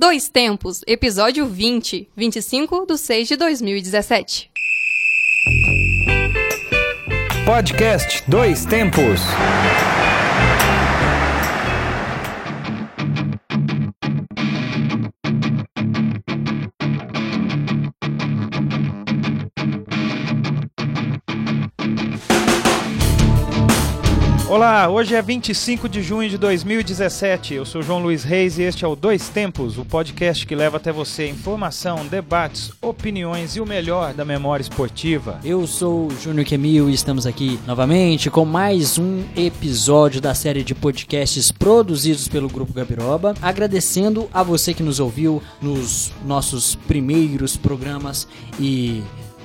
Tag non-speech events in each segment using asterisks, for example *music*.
Dois Tempos, episódio 20, 25 de 6 de 2017. Podcast Dois Tempos. Olá, hoje é 25 de junho de 2017. Eu sou João Luiz Reis e este é o Dois Tempos, o podcast que leva até você informação, debates, opiniões e o melhor da memória esportiva. Eu sou o Júnior Kemil e estamos aqui novamente com mais um episódio da série de podcasts produzidos pelo Grupo Gabiroba. Agradecendo a você que nos ouviu nos nossos primeiros programas e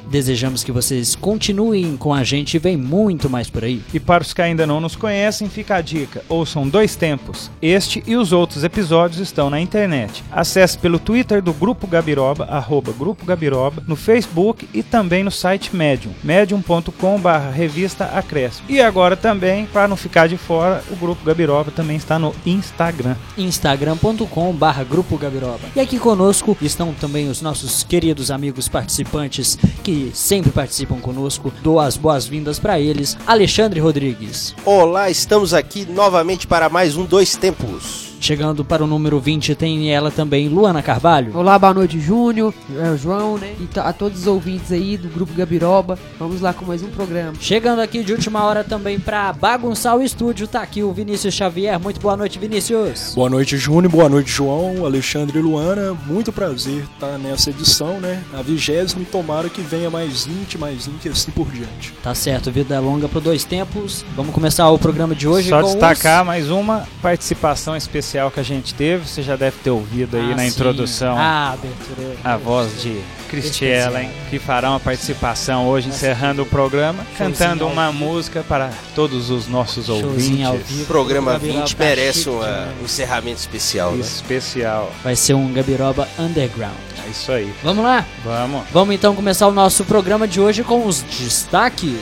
Desejamos que vocês continuem com a gente e vem muito mais por aí. E para os que ainda não nos conhecem, fica a dica: ouçam dois tempos. Este e os outros episódios estão na internet. Acesse pelo Twitter do Grupo Gabiroba, arroba Grupo Gabiroba, no Facebook e também no site Medium, medium.com.br revista Acréscimo. E agora também, para não ficar de fora, o Grupo Gabiroba também está no Instagram. instagram.com.br Grupo Gabiroba. E aqui conosco estão também os nossos queridos amigos participantes que sempre participam conosco. Dou as boas-vindas para eles, Alexandre Rodrigues. Olá, estamos aqui novamente para mais um Dois Tempos. Chegando para o número 20 tem ela também, Luana Carvalho. Olá, boa noite, Júnior, é, João, né? E a todos os ouvintes aí do Grupo Gabiroba. Vamos lá com mais um programa. Chegando aqui de última hora também para bagunçar o estúdio, tá aqui o Vinícius Xavier. Muito boa noite, Vinícius. Boa noite, Júnior. Boa noite, João, Alexandre e Luana. Muito prazer estar nessa edição, né? A vigésima e tomara que venha mais 20, mais 20 e assim por diante. Tá certo, vida longa para dois tempos. Vamos começar o programa de hoje Só com destacar os... mais uma participação especial que a gente teve, você já deve ter ouvido aí Ah, na sim. introdução Ah, abertura. a voz de Cristiela, hein, que fará uma participação hoje, encerrando o programa, Showzinho cantando uma vivo. música para todos os nossos Showzinho ao ouvintes. vivo. O programa Gabiroba 20 tá merece uma- um encerramento especial, né? Especial. Vai ser um Gabiroba Underground. É isso aí. Vamos lá? Vamos. Vamos então começar o nosso programa de hoje com os destaques.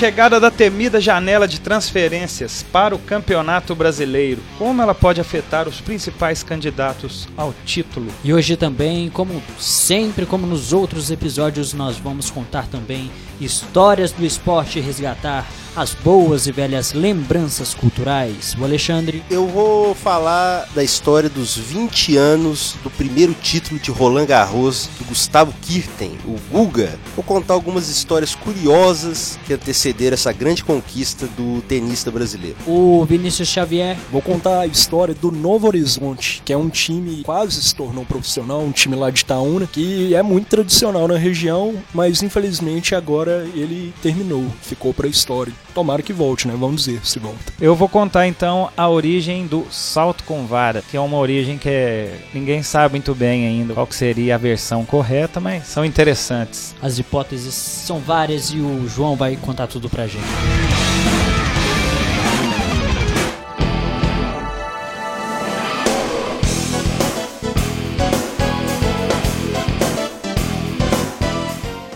Chegada da temida janela de transferências para o Campeonato Brasileiro. Como ela pode afetar os principais candidatos ao título? E hoje também, como sempre, como nos outros episódios, nós vamos contar também histórias do esporte resgatar as boas e velhas lembranças culturais. O Alexandre, Eu vou falar da história dos 20 anos do primeiro título de Roland Garros do Gustavo Kirten, o Guga. Vou contar algumas histórias curiosas que antecederam essa grande conquista do tenista brasileiro. o Vinícius Xavier, Vou contar a história do Novo Horizonte, que é um time que quase se tornou profissional, um time lá de Itaúna, que é muito tradicional na região, mas infelizmente agora ele terminou, ficou pra história. Tomara que volte, né? Vamos dizer se volta. Eu vou contar então a origem do salto com vara, que é uma origem que é- ninguém sabe muito bem ainda qual que seria a versão correta, mas são interessantes. as hipóteses são várias e o João vai contar tudo pra gente.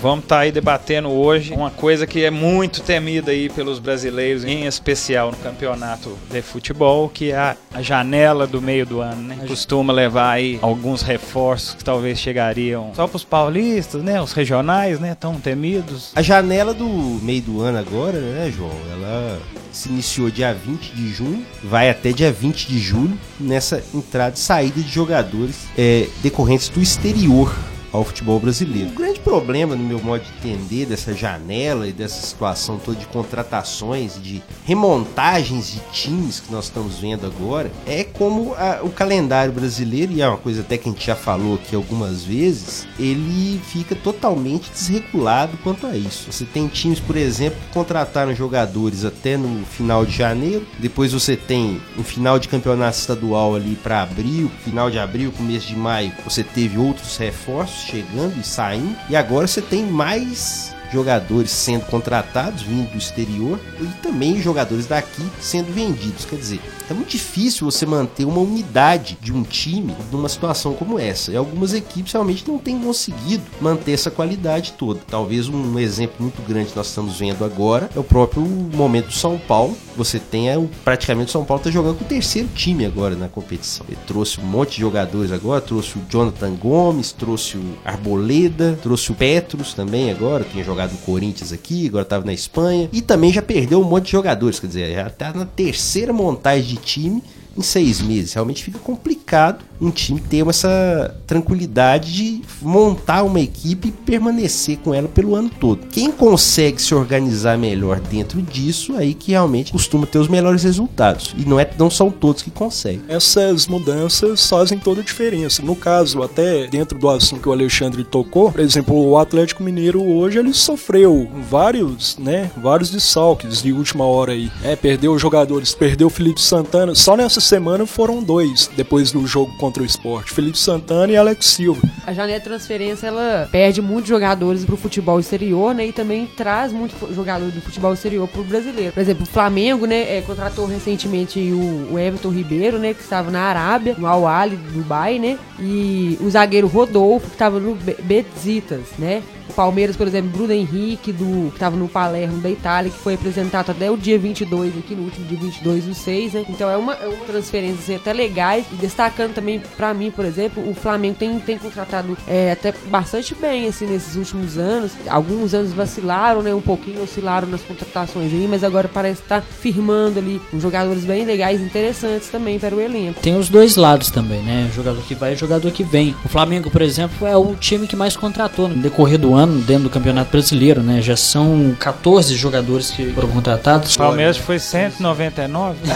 Vamos estar aí debatendo hoje uma coisa que é muito temida aí pelos brasileiros, em especial no campeonato de futebol, que é a, a janela do meio do ano, né? Costuma levar aí alguns reforços que talvez chegariam só para os paulistas, né? Os regionais, né? Tão temidos. A janela do meio do ano agora, né, João? Ela se iniciou dia 20 de junho, vai até dia 20 de julho, nessa entrada e saída de jogadores é, decorrentes do exterior ao futebol brasileiro. O grande problema, no meu modo de entender, dessa janela e dessa situação toda de contratações, de remontagens de times que nós estamos vendo agora, é como a- o calendário brasileiro, e é uma coisa até que a gente já falou aqui algumas vezes, ele fica totalmente desregulado quanto a isso. Você tem times, por exemplo, que contrataram jogadores até no final de janeiro, depois você tem um final de campeonato estadual ali para abril, final de abril, começo de maio, você teve outros reforços chegando e saindo, e agora você tem mais jogadores sendo contratados, vindo do exterior, e também jogadores daqui sendo vendidos. Quer dizer, é muito difícil você manter uma unidade de um time numa situação como essa. E algumas equipes realmente não têm conseguido manter essa qualidade toda. Talvez um exemplo muito grande que nós estamos vendo agora é o próprio momento do São Paulo. Você tem é, praticamente o São Paulo está jogando com o terceiro time agora na competição. Ele trouxe um monte de jogadores agora, trouxe o Jonathan Gomes, trouxe o Arboleda, trouxe o Petros também agora, tinha jogado no Corinthians aqui, agora estava na Espanha. E também já perdeu um monte de jogadores, quer dizer, já está na terceira montagem de time em seis meses. Realmente fica complicado um time ter essa tranquilidade de montar uma equipe e permanecer com ela pelo ano todo. Quem consegue se organizar melhor dentro disso, aí que realmente costuma ter os melhores resultados. E não, é, não são todos que conseguem. Essas mudanças fazem toda a diferença. No caso, até dentro do assunto que o Alexandre tocou, por exemplo, o Atlético Mineiro hoje ele sofreu vários, né, vários dessalques de última hora aí. É, perdeu jogadores, perdeu o Felipe Santana. Só nessa semana foram dois depois do jogo contra o esporte. Felipe Santana e Alex Silva. A janela de transferência, ela perde muitos jogadores pro futebol exterior, né? E também traz muitos jogadores do futebol exterior pro brasileiro. Por exemplo, o Flamengo, né? É, contratou recentemente o, o, Everton Ribeiro, né? Que estava na Arábia, no Al Ahly, Dubai, né? E o zagueiro Rodolfo, que estava no Betsitas, né? O Palmeiras, por exemplo, Bruno Henrique, do, que estava no Palermo da Itália, que foi apresentado até o dia 22, aqui no último dia 22 do 6, né? Então é uma, é uma transferência assim, até legais. E destacando também, para mim, por exemplo, o Flamengo tem, tem contratado é, até bastante bem, assim, nesses últimos anos. Alguns anos vacilaram, né? Um pouquinho oscilaram nas contratações aí, mas agora parece estar tá firmando ali uns jogadores bem legais interessantes também para o elenco. Tem os dois lados também, né? Jogador que vai e jogador que vem. O Flamengo, por exemplo, é o time que mais contratou no decorrer do ano dentro do Campeonato Brasileiro, né? Já são 14 jogadores que foram contratados. O Palmeiras foi 199, né?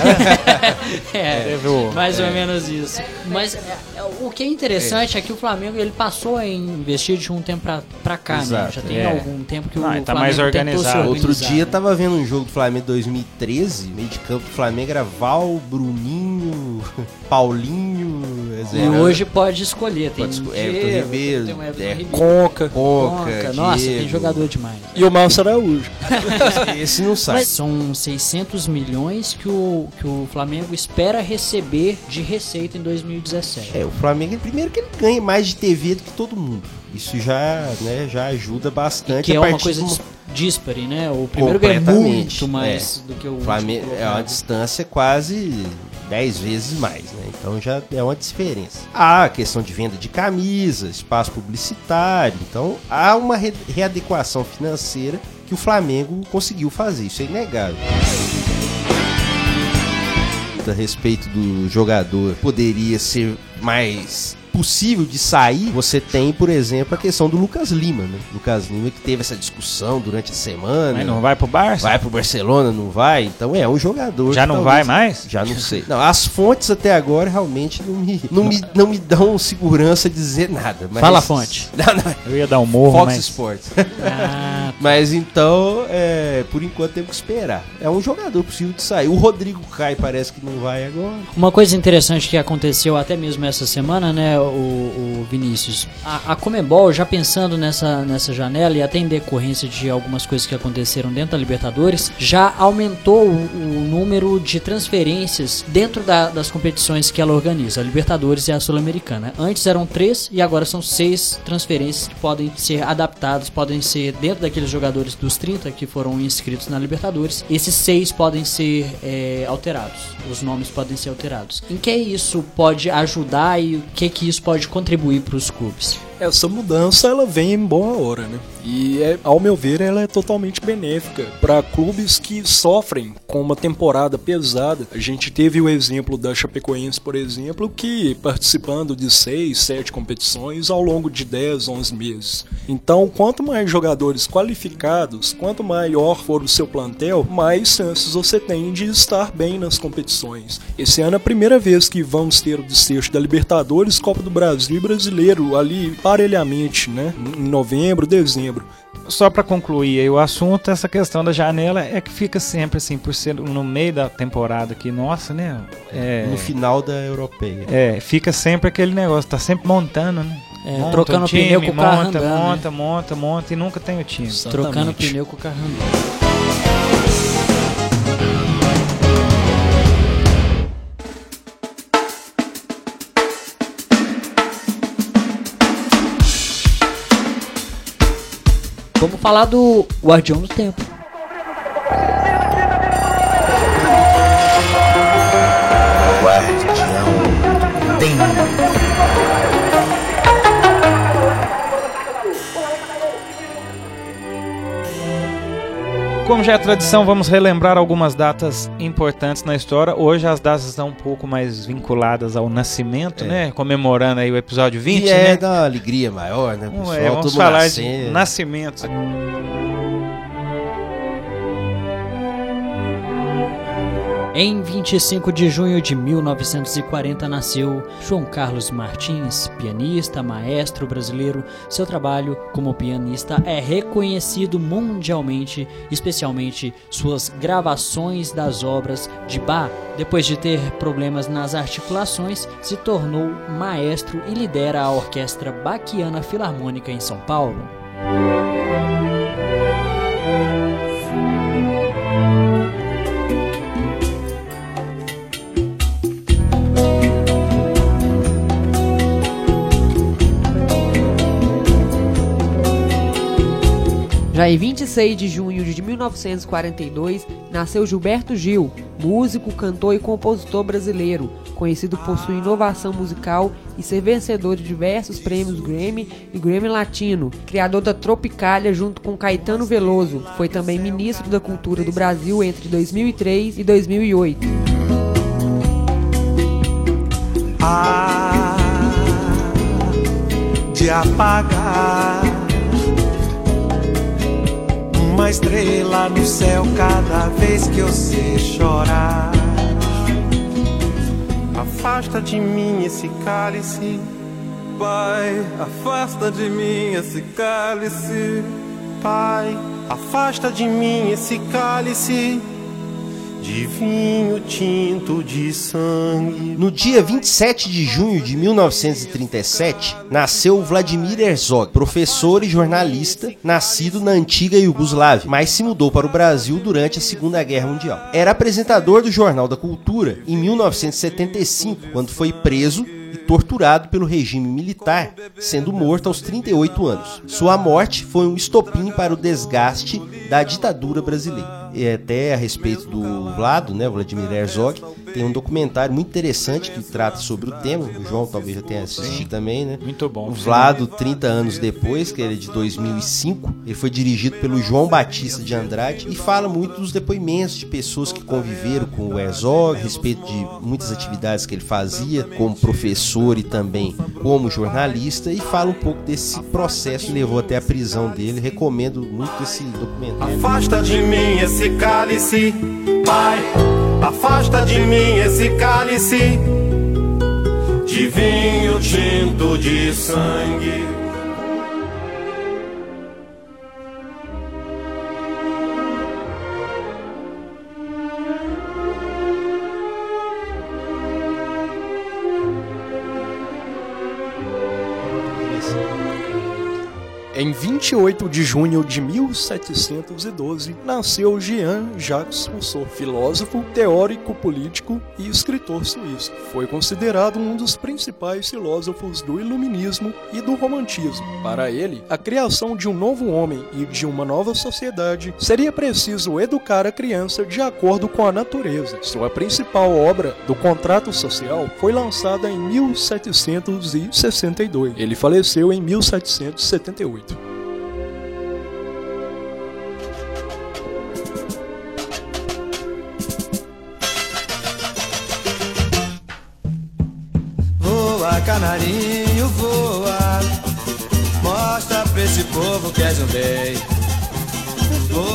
*laughs* é, mais ou menos isso. Mas é, é, o que é interessante é. é. que o Flamengo ele passou a investir de um tempo pra, pra cá, Exato, né? Já tem é. algum tempo que o tá Flamengo mais organizado. Outro dia tava vendo um jogo do Flamengo 2013, meio de campo do Flamengo era Val, Bruninho, *laughs* Paulinho. E hoje pode escolher, tem pode Everton Ribeiro, tem um Everton é, Ribeiro. Conca, Conca, Conca nossa, tem jogador demais. E o Márcio Araújo. *laughs* Esse não sai. São 600 milhões que o, que o Flamengo espera receber de receita em 2017. É, o Flamengo, primeiro que ele ganha mais de TV do que todo mundo. Isso já, né, já ajuda bastante. E que é uma coisa de... dispare, né? O primeiro ganha muito mais é. do que o Flamengo. É uma distância quase 10 vezes mais, né? Então já é uma diferença. Há a questão de venda de camisa, espaço publicitário, então há uma re readequação financeira que o Flamengo conseguiu fazer, isso é inegável. A respeito do jogador poderia ser mais possível de sair, você tem, por exemplo, a questão do Lucas Lima, né? Lucas Lima que teve essa discussão durante a semana. Mas não vai pro Barça? Vai pro Barcelona, não vai? Então é um jogador. Já não vai mais? Já não sei. Não, as fontes até agora realmente não me, não me, não me dão segurança de dizer nada. Mas... Fala a fonte. *laughs* Não, não. Eu ia dar um morro, Fox mas... Sports. Ah, *laughs* mas então, é, por enquanto temos que esperar. É um jogador possível de sair. O Rodrigo Caio parece que não vai agora. Uma coisa interessante que aconteceu até mesmo essa semana, né? O, o Vinícius. A, a Comebol, já pensando nessa, nessa janela e até em decorrência de algumas coisas que aconteceram dentro da Libertadores, já aumentou o, o número de transferências dentro da, das competições que ela organiza, a Libertadores e a Sul-Americana. Antes eram três e agora são seis transferências que podem ser adaptadas, podem ser dentro daqueles jogadores dos 30 que foram inscritos na Libertadores. Esses seis podem ser é, alterados, os nomes podem ser alterados. Em que isso pode ajudar e o que que isso pode contribuir para os clubes? Essa mudança ela vem em boa hora, né? E é, ao meu ver ela é totalmente benéfica para clubes que sofrem com uma temporada pesada. A gente teve o exemplo da Chapecoense, por exemplo, que participando de seis, sete competições ao longo de 10, 11 meses. Então, quanto mais jogadores qualificados, quanto maior for o seu plantel, mais chances você tem de estar bem nas competições. Esse ano é a primeira vez que vamos ter o desfecho da Libertadores, Copa do Brasil e Brasileiro ali parelhamente, né? Em novembro, dezembro. Só para concluir aí o assunto, essa questão da janela é que fica sempre assim, por ser no meio da temporada aqui, nossa, né? É, no final da europeia. É, fica sempre aquele negócio, tá sempre montando, né? É, Monta trocando um time, pneu com o carro monta, andando. né? monta, monta, monta e nunca tem o time. Trocando Exatamente. pneu com o carro andando. Vamos falar do Guardião do Tempo. Como já é tradição, vamos relembrar algumas datas importantes na história. Hoje as datas estão um pouco mais vinculadas ao nascimento, né? Comemorando aí o episódio 20, e é né? da alegria maior, né? Vamos, Pessoal, é, vamos todo falar nascendo. de nascimentos. Em 25 de junho de 1940 nasceu João Carlos Martins, pianista, maestro brasileiro. Seu trabalho como pianista é reconhecido mundialmente, especialmente suas gravações das obras de Bach. Depois de ter problemas nas articulações, se tornou maestro e lidera a Orquestra Baquiana Filarmônica em São Paulo. Já em 26 de junho de 1942, nasceu Gilberto Gil, músico, cantor e compositor brasileiro, conhecido por sua inovação musical e ser vencedor de diversos prêmios Grammy e Grammy Latino, criador da Tropicália junto com Caetano Veloso. Foi também ministro da Cultura do Brasil entre 2003 e 2008. Ah, de apagar uma estrela no céu cada vez que eu sei chorar. Afasta de mim esse cálice, Pai. Afasta de mim esse cálice, Pai. Afasta de mim esse cálice de vinho tinto de sangue. No dia 27 de junho de 1937, nasceu Vladimir Herzog, professor e jornalista, nascido na antiga Iugoslávia, mas se mudou para o Brasil durante a Segunda Guerra Mundial. Era apresentador do Jornal da Cultura em 1975, quando foi preso e torturado pelo regime militar, sendo morto aos 38 anos. Sua morte foi um estopim para o desgaste da ditadura brasileira. E até a respeito do Vlado, né, Vladimir Herzog, tem um documentário muito interessante que trata sobre o tema. O João talvez já tenha assistido também, né? Muito bom. O Vlado, 30 anos depois, que ele é de 2005, ele foi dirigido pelo João Batista de Andrade e fala muito dos depoimentos de pessoas que conviveram com o Herzog, a respeito de muitas atividades que ele fazia como professor e também como jornalista e fala um pouco desse processo que levou até a prisão dele. Recomendo muito esse documentário. Afasta de mim esse cálice, Pai. Afasta de mim esse cálice de vinho tinto de sangue. Em 28 de junho de 1712, nasceu Jean-Jacques Rousseau, filósofo, teórico político e escritor suíço. Foi considerado um dos principais filósofos do Iluminismo e do Romantismo. Para ele, a criação de um novo homem e de uma nova sociedade seria preciso educar a criança de acordo com a natureza. Sua principal obra, do Contrato Social, foi lançada em 1762. Ele faleceu em 1778. Bem.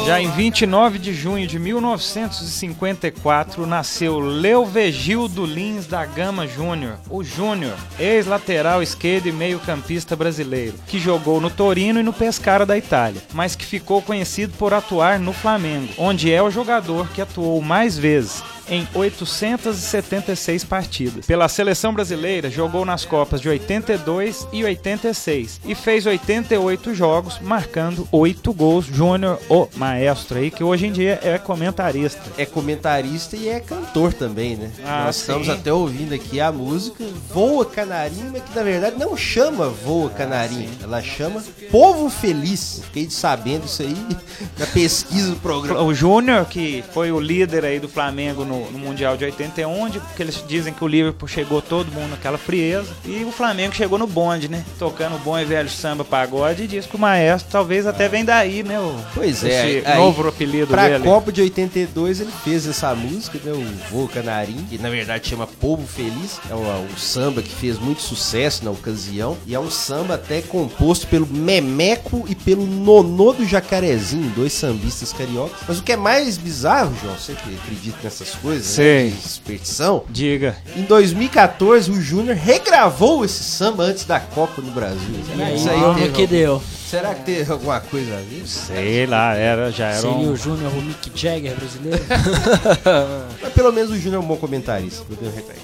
Já em 29 de junho de 1954, nasceu Leovegildo Lins da Gama Júnior, o Júnior, ex-lateral esquerdo e meio-campista brasileiro, que jogou no Torino e no Pescara da Itália, mas que ficou conhecido por atuar no Flamengo, onde é o jogador que atuou mais vezes. Em 876 partidas. Pela seleção brasileira, jogou nas Copas de 82 e 86 e fez 88 jogos, marcando 8 gols. Júnior, o maestro aí, que hoje em dia é comentarista. É comentarista e é cantor também, né? Ah, Nós sim. estamos até ouvindo aqui a música Voa Canarinho, mas que na verdade não chama Voa Canarinho, ela chama Povo Feliz. Fiquei sabendo isso aí *laughs* na pesquisa do programa. O Júnior, que foi o líder aí do Flamengo no, no Mundial de 81, onde que eles dizem que o Liverpool chegou todo mundo naquela frieza e o Flamengo chegou no bonde, né? Tocando bom e velho samba pagode e diz que o maestro talvez até vem daí, né? O, Pois é, esse aí, novo apelido Pra dele. Copa de 82 ele fez essa música, né, o Voa Canarinho, que na verdade chama Povo Feliz. É um, um samba que fez muito sucesso na ocasião e é um samba até composto pelo Memeco e pelo Nonô do Jacarezinho, dois sambistas cariocas. Mas o que é mais bizarro, João, você que acredita nessas coisas, Sei. né, de superstição, Diga. em 2014 o Júnior regravou esse samba antes da Copa no Brasil. Será isso aí como teve que deu? Será que teve alguma coisa a ver? Sei lá, era, já era Seria um... o Júnior o Mick Jagger brasileiro? *laughs* Mas pelo menos o Júnior é um bom comentarista.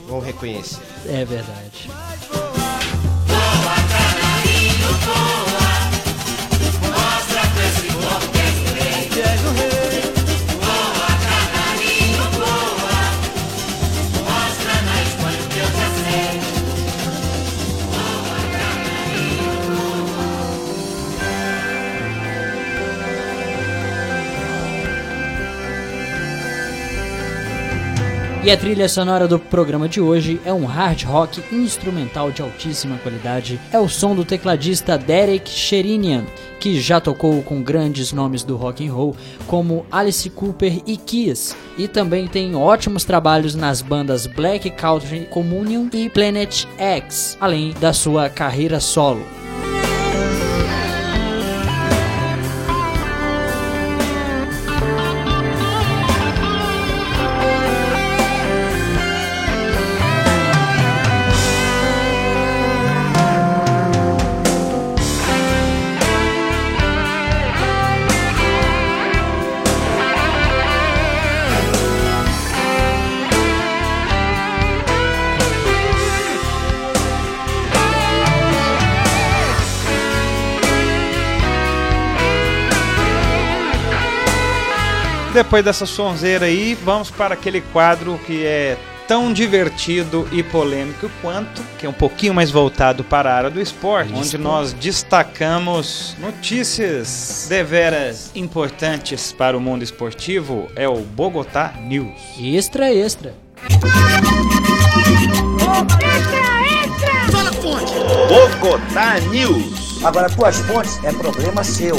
Vamos reconhecer. é verdade. E a trilha sonora do programa de hoje é um hard rock instrumental de altíssima qualidade. É o som do tecladista Derek Sherinian, que já tocou com grandes nomes do rock and roll como Alice Cooper e Kiss, e também tem ótimos trabalhos nas bandas Black Country Communion e Planet X, além da sua carreira solo. Depois dessa sonzeira aí, vamos para aquele quadro que é tão divertido e polêmico quanto, que é um pouquinho mais voltado para a área do esporte, onde nós destacamos notícias deveras importantes para o mundo esportivo, é o Bogotá News. Extra, extra. Bogotá News. Agora, tuas fontes é problema seu.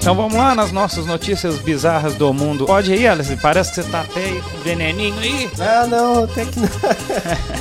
Então vamos lá nas nossas notícias bizarras do mundo. Pode ir, Alice? Parece que você tá até aí com veneninho aí. Ah, não, até que não.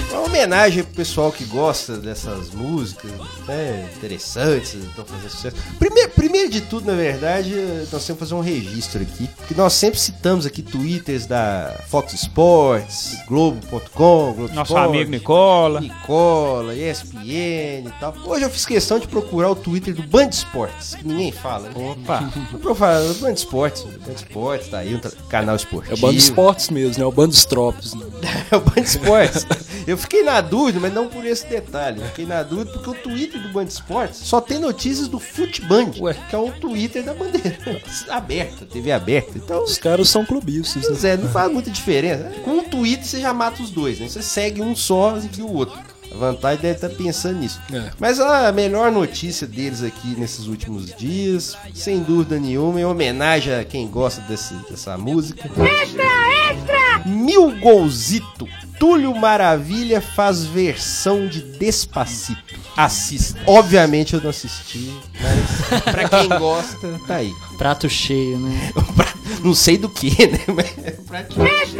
Uma homenagem pro pessoal que gosta dessas músicas, né? Interessantes, estão fazendo sucesso. Primeiro, primeiro de tudo, na verdade, nós temos que fazer um registro aqui. Que nós sempre citamos aqui twitters da Fox Sports, Globo.com, Globo Nosso Esporte, amigo Nicola. Nicola, ESPN e tal. Hoje eu fiz questão de procurar o Twitter do Band Esportes, que ninguém fala. Né? Opa. *laughs* Eu falo, Band Esportes, Band Esportes, tá aí, um canal esportivo. É o Bando Esportes mesmo, né? O Bando Tropes. Né? *laughs* É o Band Esportes. Eu fiquei na dúvida, mas não por esse detalhe. Eu fiquei na dúvida porque o Twitter do Band Esportes só tem notícias do Futeband, Ué. que é o Twitter da bandeira. *laughs* Aberta, TV aberta. Então, Os caras são clubistas, né? é, não faz muita diferença. Com um Twitter você já mata os dois, né? Você segue um só e o outro. A vantagem deve estar pensando nisso. É. Mas a melhor notícia deles aqui nesses últimos dias, sem dúvida nenhuma, em homenagem a quem gosta desse, dessa música. Extra, extra! Mil Golzito. Túlio Maravilha faz versão de Despacito. Assista. Obviamente eu não assisti, mas *laughs* pra quem gosta, tá aí. Prato cheio, né? *laughs* Não sei do que, né? Mas é praticamente-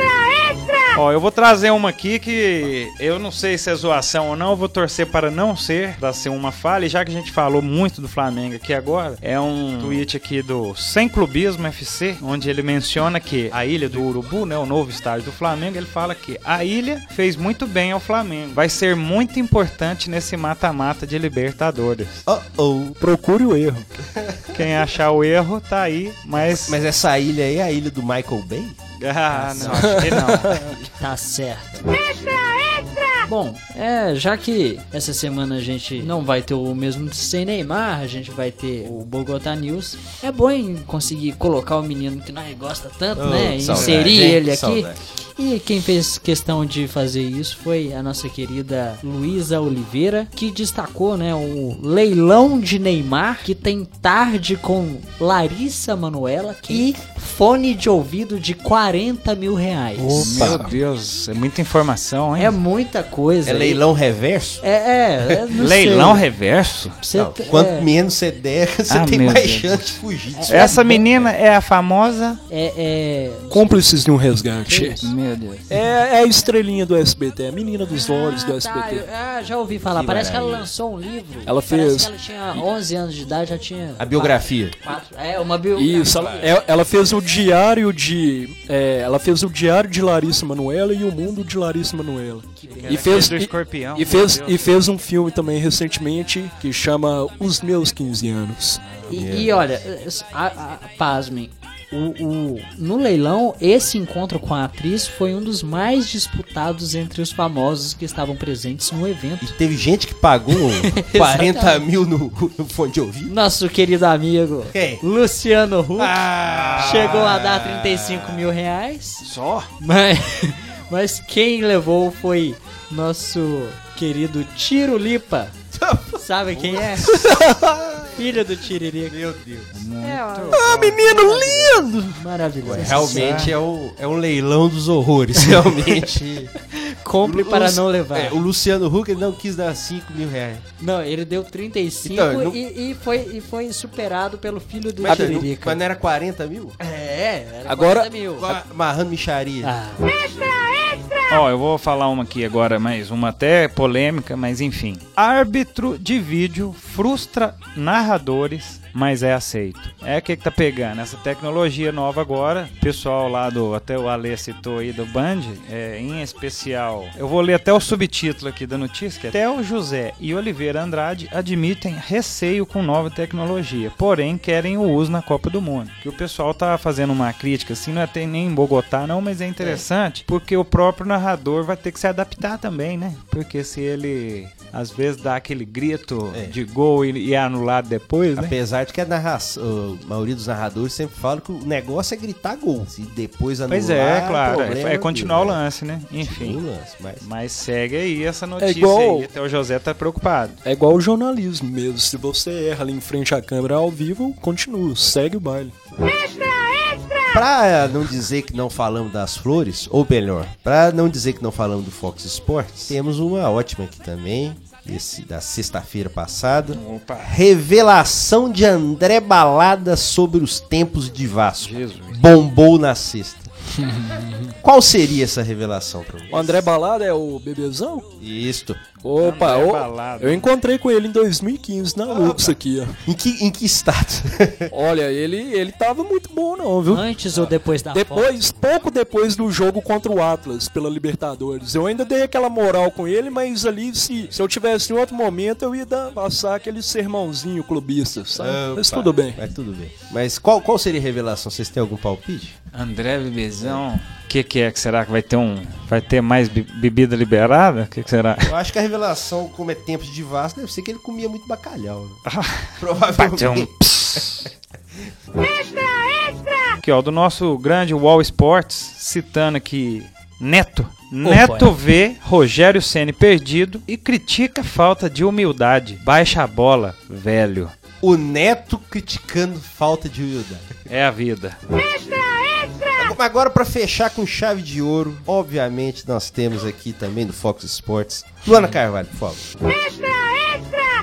Ó, eu vou trazer uma aqui que eu não sei se é zoação ou não, eu vou torcer para não ser, para ser uma falha, e já que a gente falou muito do Flamengo aqui agora, é um tweet aqui do Sem Clubismo FC, onde ele menciona que a ilha do Urubu, né, o novo estádio do Flamengo, ele fala que a ilha fez muito bem ao Flamengo, vai ser muito importante nesse mata-mata de Libertadores. Oh, oh. Procure o erro. Quem achar o erro tá aí, mas... Mas essa ilha aí é a ilha do Michael Bay? Ah, não, acho que não. Tá certo. Bom, é, já que essa semana a gente não vai ter o mesmo sem Neymar, a gente vai ter o Bogotá News. É bom em conseguir colocar o menino que nós gosta tanto, Oh, né? saudade, Inserir hein? ele aqui. Saudade. E quem fez questão de fazer isso foi a nossa querida Luísa Oliveira, que destacou, né, o leilão de Neymar, que tem tarde com Larissa Manuela e fone de ouvido de 40 mil reais. Meu Deus, é muita informação, hein? É muita coisa. É leilão reverso? É, é, é não *laughs* Leilão sei. reverso? Você Não, quanto é, menos você der, *laughs* você Ah, tem mais Deus. chance de fugir disso. Essa menina é a famosa. é, é, Cúmplices de um resgate. Meu Deus. É, é a estrelinha do SBT, a menina dos olhos do Ah, tá, SBT. ah, já ouvi falar. Que Parece que ela maravilha. lançou um livro. Ela Parece fez- que ela tinha 11 anos de idade, já tinha. A biografia. Quatro, é, uma biografia. Isso, ela, é- ela fez o diário de. é, ela fez o diário de Larissa Manoela e o mundo de Larissa Manoela. E fez, e, escorpião. e fez, e fez um filme também recentemente que chama Os Meus 15 Anos. E, e olha, a, a, pasmem. O, o- no leilão, esse encontro com a atriz foi um dos mais disputados entre os famosos que estavam presentes no evento. E teve gente que pagou *laughs* 40 mil no, no fone de ouvido. Nosso querido amigo Quem? Luciano Huck Ah, chegou a dar 35 mil reais. Só? Mas, *laughs* mas quem levou foi nosso querido Tirulipa. *laughs* Sabe quem é? *laughs* Filho do Tiririca. Meu Deus. É, ó, Ah, menino lindo! Maravilhoso. Realmente é, o, é um leilão dos horrores. *laughs* Realmente. Compre para não levar. É, o Luciano Huck ele não quis dar 5 mil reais. Não, ele deu 35 Então, não- e, e foi, e foi superado pelo filho do Mas, não, Tiririca. mas não era 40 mil? É, era Agora- 40 mil. Amarrando micharia. Ah, Ó, eu vou falar uma aqui agora, mais uma até polêmica, mas enfim. Árbitro de vídeo frustra narradores, mas é aceito. É o que, que tá pegando? Essa tecnologia nova agora, o pessoal lá do, até o Alê citou aí do Band, é, em especial, eu vou ler até o subtítulo aqui da notícia, que é Theo José e Oliveira Andrade admitem receio com nova tecnologia, porém querem o uso na Copa do Mundo. Que o pessoal tá fazendo uma crítica, assim, não é tem nem em Bogotá não, mas é interessante, porque o próprio narrador vai ter que se adaptar também, né? Porque se ele às vezes dá aquele grito É. de gol e, e é anulado depois, né? Apesar de que a, narração, a maioria dos narradores sempre fala que o negócio é gritar gol. Se depois anular, Pois é, claro, problema é, é continuar o né? lance, né? Enfim. O lance, mas... Mas segue aí essa notícia igual- aí, até o José tá preocupado. É igual o jornalismo mesmo. Se você erra ali em frente à câmera ao vivo, continua, segue o baile. Pra não dizer que não falamos das flores, ou melhor, pra não dizer que não falamos do Fox Sports, temos uma ótima aqui também, esse da sexta-feira passada. Opa. Revelação de André Balada sobre os tempos de Vasco. Jesus. Bombou na sexta. *laughs* Qual seria essa revelação pra O André Balada é o bebezão? Isto. Opa, André ô, eu encontrei com ele em 2015 na Lux aqui, ó. Em que, em que estado? *laughs* Olha, ele, ele tava muito bom não, viu? antes ou depois da foto? Depois, pouco depois do jogo contra o Atlas pela Libertadores. Eu ainda dei aquela moral com ele, mas ali, se, se eu tivesse em outro momento, eu ia dar, passar aquele sermãozinho clubista, sabe? mas Opa, tudo bem. Mas tudo bem. Mas qual, qual seria a revelação? Vocês têm algum palpite? André Bebezão, que, que é que será que vai ter um, vai ter mais be- bebida liberada? O que, que será? Eu acho que a revelação, como é tempos de Vasco, deve ser que ele comia muito bacalhau. Né? Bateu Provavelmente. um pss. Aqui, ó, do nosso grande Wall Sports, citando aqui Neto. Neto vê Rogério Ceni perdido e critica a falta de humildade. Baixa a bola, velho. O Neto criticando falta de humildade. É a vida. Agora, pra fechar com chave de ouro, obviamente nós temos aqui também do Fox Sports. Luana Carvalho, por favor.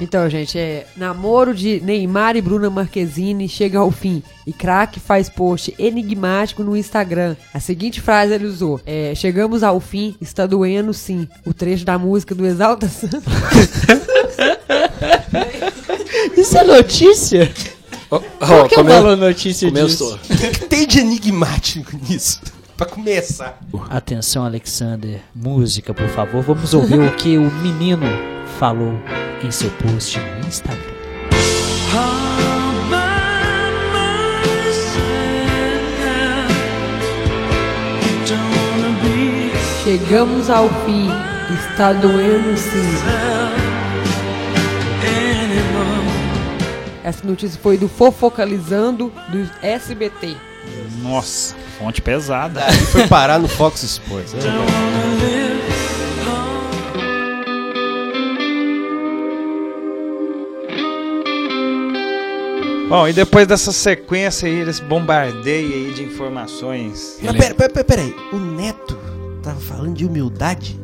Então, gente, é namoro de Neymar e Bruna Marquezine chega ao fim. E craque faz post enigmático no Instagram. A seguinte frase ele usou: é, Chegamos ao fim, está doendo sim. O trecho da música do Exalta Samba. *laughs* Isso é notícia? Ó, Qual que é o come- notícia Começou. disso? O que, que tem de enigmático nisso? Pra começar. Atenção, Alexander. Música, por favor. Vamos ouvir o que o menino falou em seu post no Instagram. Chegamos ao fim, está doendo sim. Essa notícia foi do Fofocalizando do SBT. Nossa, fonte pesada. Daí foi parar no Fox Sports. né? Bom, e depois dessa sequência aí, desse bombardeio aí de informações, Mas pera, pera, pera, pera aí. O Neto tava falando de humildade?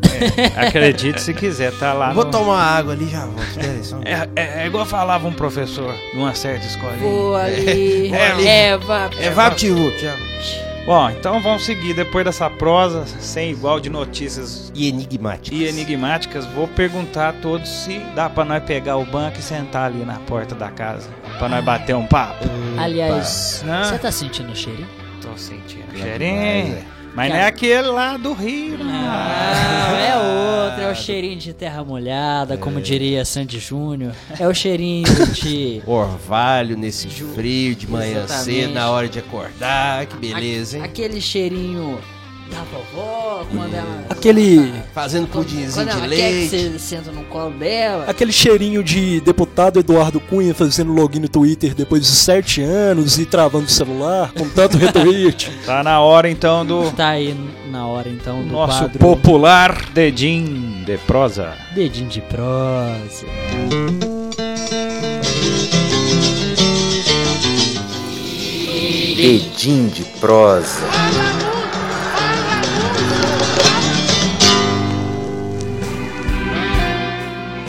acredite se quiser, tá lá Vou no... tomar uma água ali e já volto. É, é, é igual falava um professor numa certa escola. Vou ali. *laughs* É ali. É, vá. É, pro tio, tchau. Bom, então vamos seguir. Depois dessa prosa sem igual de notícias E enigmático. e enigmáticas, vou perguntar a todos se dá pra nós pegar o banco e sentar ali na porta da casa. Pra nós bater um papo. Aliás, você tá sentindo o cheirinho? Tô sentindo Demais, cheirinho. É. Mas não é aquele lá do Rio, não. Não, é outro, é o cheirinho de terra molhada, como diria Sandy Júnior. É o cheirinho de. Orvalho nesse frio de manhã Exatamente. cedo, na hora de acordar. Que beleza, hein? Aquele cheirinho da vovó, quando ela. Aquele, Fazendo pudinzinho Quando de quer que leite. você senta no colo dela. aquele cheirinho de deputado Eduardo Cunha fazendo login no Twitter depois de sete anos e travando o celular com tanto retweet. *laughs* Tá na hora então do Tá aí na hora então do nosso quadro popular dedinho de prosa. Dedinho de prosa. Edim de prosa.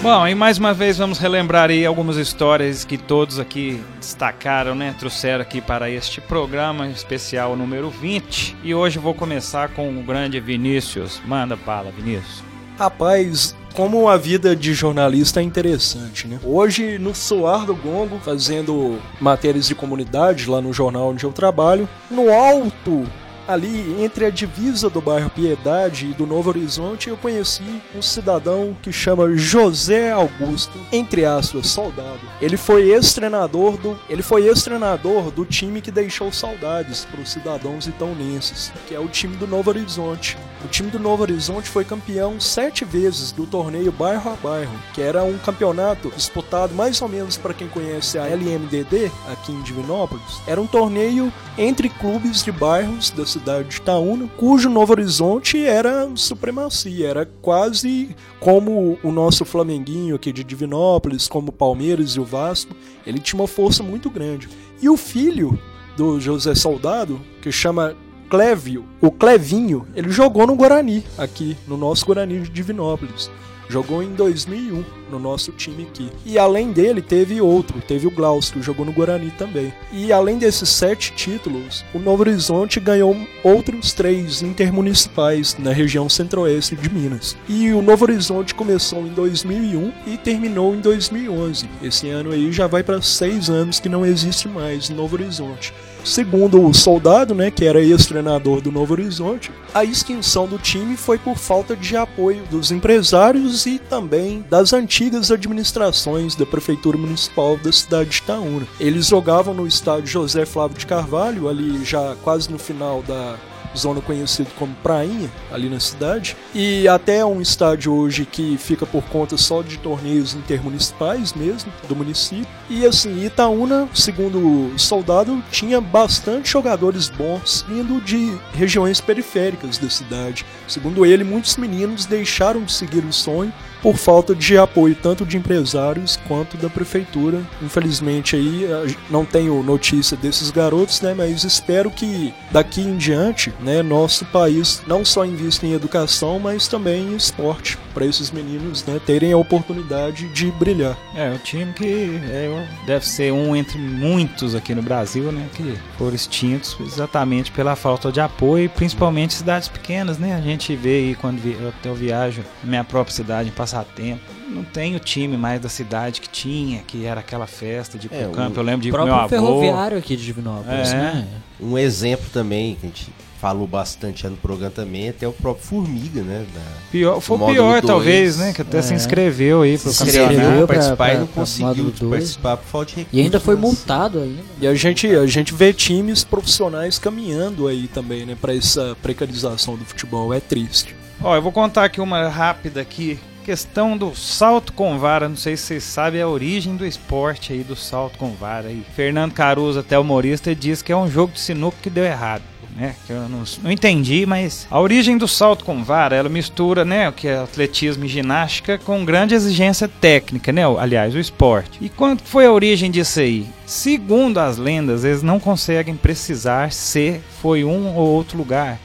Bom, e mais uma vez vamos relembrar aí algumas histórias que todos aqui destacaram, né? Trouxeram aqui para este programa especial número 20. E hoje vou começar com o grande Vinícius. Manda bala, Vinícius. Rapaz, como a vida de jornalista é interessante, né? Hoje, no Soar do Gongo, fazendo matérias de comunidade lá no jornal onde eu trabalho, no alto, ali entre a divisa do bairro Piedade e do Novo Horizonte, eu conheci um cidadão que chama José Augusto, entre aspas, soldado. Ele foi ex-treinador do, ele foi ex-treinador do time que deixou saudades para os cidadãos itonenses, que é o time do Novo Horizonte. O time do Novo Horizonte foi campeão sete vezes do torneio Bairro a Bairro, que era um campeonato disputado mais ou menos para quem conhece a LMDD aqui em Divinópolis. Era um torneio entre clubes de bairros da cidade de Itaúna, cujo Novo Horizonte era supremacia, era quase como o nosso Flamenguinho aqui de Divinópolis, como o Palmeiras e o Vasco. Ele tinha uma força muito grande. E o filho do José Soldado, que chama Clévio, o Clevinho, ele jogou no Guarani, aqui, no nosso Guarani de Divinópolis. Jogou em 2001 no nosso time aqui. E além dele, teve outro, teve o Glaucio, que jogou no Guarani também. E além desses sete títulos, o Novo Horizonte ganhou outros três intermunicipais na região centro-oeste de Minas. E o Novo Horizonte começou em 2001 e terminou em 2011. Esse ano aí já vai para seis anos que não existe mais Novo Horizonte. Segundo o soldado, né, que era ex-treinador do Novo Horizonte, a extinção do time foi por falta de apoio dos empresários e também das antigas administrações da prefeitura municipal da cidade de Itaúna. Eles jogavam no estádio José Flávio de Carvalho, ali já quase no final da zona conhecida como Prainha, ali na cidade, e até um estádio hoje que fica por conta só de torneios intermunicipais mesmo, do município. E assim, Itaúna, segundo o soldado, tinha bastante jogadores bons vindo de regiões periféricas da cidade. Segundo ele, muitos meninos deixaram de seguir o sonho por falta de apoio tanto de empresários quanto da prefeitura. Infelizmente aí não tenho notícia desses garotos, né, mas espero que daqui em diante, né, nosso país não só invista em educação, mas também em esporte para esses meninos, né, terem a oportunidade de brilhar. É, o time que é, deve ser um entre muitos aqui no Brasil, né? Que foram extintos exatamente pela falta de apoio, principalmente cidades pequenas, né? A gente vê aí quando vi, eu, viajo minha própria cidade em passatempo. Não tem o time mais da cidade que tinha, que era aquela festa de ir pro É, campo. Eu lembro de O ir com meu próprio avô. ferroviário aqui de Divinópolis, É. né? Um exemplo também, que a gente falou bastante no programa também, até o próprio Formiga, né? da- Pior, foi o pior, dois. talvez, né? Que até se É. inscreveu aí pro se campeonato. pra- participar pra- e não pra conseguiu dois. participar por falta de recursos. E ainda foi multado ainda. E a gente, a gente vê times profissionais caminhando aí também, né, para essa precarização do futebol. É triste. Ó, eu vou contar aqui uma rápida aqui. Questão do salto com vara, não sei se vocês sabem a origem do esporte aí do salto com vara aí. Fernando Caruso, até humorista, diz que é um jogo de sinuca que deu errado. Né, que eu não, não entendi, mas a origem do salto com vara, ela mistura, né, o que é atletismo e ginástica com grande exigência técnica, né, aliás, o esporte. E quando foi a origem disso aí? Segundo as lendas, eles não conseguem precisar se foi um ou outro lugar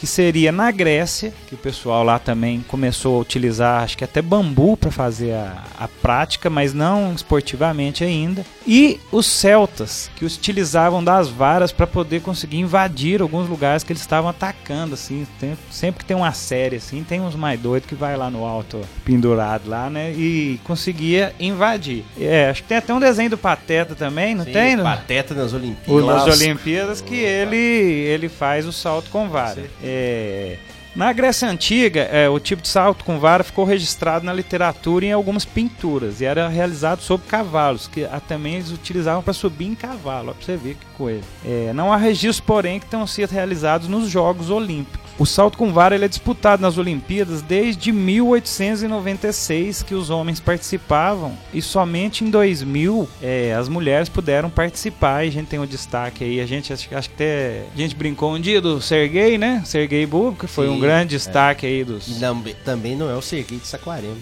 que seria na Grécia, que o pessoal lá também começou a utilizar, acho que até bambu para fazer a, a prática, mas não esportivamente ainda. E os celtas, que utilizavam das varas para poder conseguir invadir alguns lugares que eles estavam atacando, assim. Tem- sempre que tem uma série assim, tem uns mais doidos que vai lá no alto, pendurado lá, né, e conseguia invadir. É, acho que tem até um desenho do Pateta também, não Sim, tem? Pateta nas Olimpíadas. nas Olimpíadas que ele, ele faz o salto com vara. É, na Grécia Antiga, é, o tipo de salto com vara ficou registrado na literatura e em algumas pinturas e era realizado sobre cavalos, que também eles utilizavam para subir em cavalo, ó, pra você ver que coisa. É, não há registros, porém, que tenham sido realizados nos Jogos Olímpicos. O salto com vara ele é disputado nas Olimpíadas desde 1896 que os homens participavam e somente em 2000 é, as mulheres puderam participar e a gente tem um destaque aí. A gente acho, acho que até a gente brincou um dia do Sergei, né? Sergei Bub, que foi Sim, um grande é. destaque aí dos. Não- também não é o Serguei de Saquarema.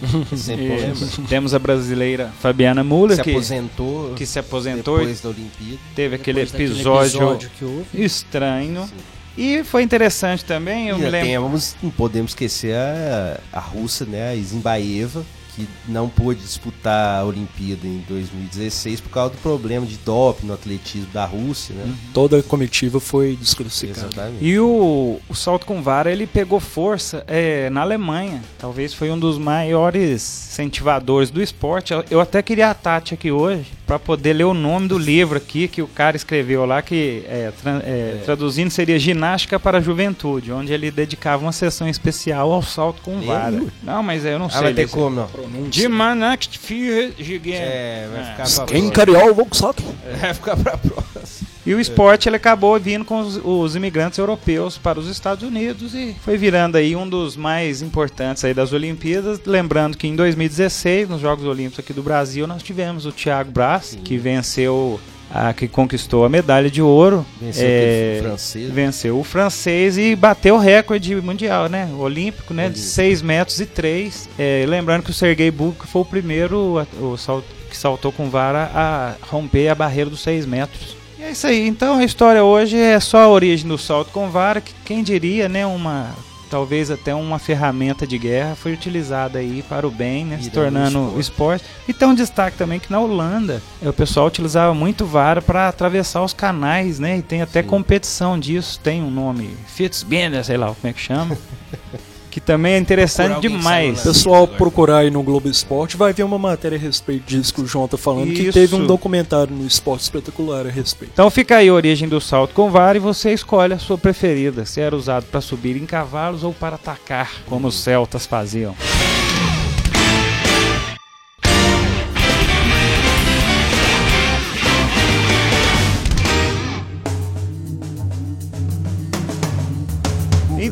*laughs* Temos a brasileira Fabiana Muller Se que, aposentou que se aposentou depois da Olimpíada. teve aquele Depois episódio, que houve. estranho. Sim. E foi interessante também, eu E me lembro. tem, vamos, não podemos esquecer a, a russa, né, a Zimbaeva, que não pôde disputar a Olimpíada em 2016 por causa do problema de doping no atletismo da Rússia, né? Toda a comitiva foi desclassificada. Exatamente. E o, o salto com vara ele pegou força é, na Alemanha. Talvez foi um dos maiores incentivadores do esporte. Eu, até queria a Tati aqui hoje para poder ler o nome do livro aqui que o cara escreveu lá, que é, tra- é, traduzindo seria Ginástica para a Juventude, onde ele dedicava uma sessão especial ao salto com vara. Não, mas eu não Ah, sei. vai ter como, não? De Manacht für Gigante. É, vai É. ficar pra Quem próxima. cariol, vou saco. *laughs* Vai ficar pra próxima. E o esporte ele acabou vindo com os, os imigrantes europeus para os Estados Unidos e foi virando aí um dos mais importantes aí das Olimpíadas. Lembrando que em 2016, nos Jogos Olímpicos aqui do Brasil, nós tivemos o Thiago Braz, que venceu, a, que conquistou a medalha de ouro. Venceu É, aquele francês. Venceu o francês e bateu o recorde mundial, né? Olímpico, né? De Olímpico. 6 metros e 3. lembrando que o Sergei Bubka foi o primeiro o sal- que saltou com vara a romper a barreira dos 6 metros. E é isso aí. Então a história hoje é só a origem do salto com vara, que quem diria, né? Uma talvez até uma ferramenta de guerra foi utilizada aí para o bem, né? Se tornando esporte. esporte. E tem um destaque também que na Holanda é, o pessoal utilizava muito vara para atravessar os canais, né? E tem até Sim. competição disso, tem um nome, Fitzbender, sei lá como é que chama. *laughs* que também é interessante que demais. saiba Pessoal, procurar aí no Globo Esporte vai ver uma matéria a respeito disso que o João tá falando, que Isso. teve um documentário no Esporte Espetacular a respeito. Então fica aí a origem do salto com vara e você escolhe a sua preferida, se era usado para subir em cavalos ou para atacar, como os celtas faziam.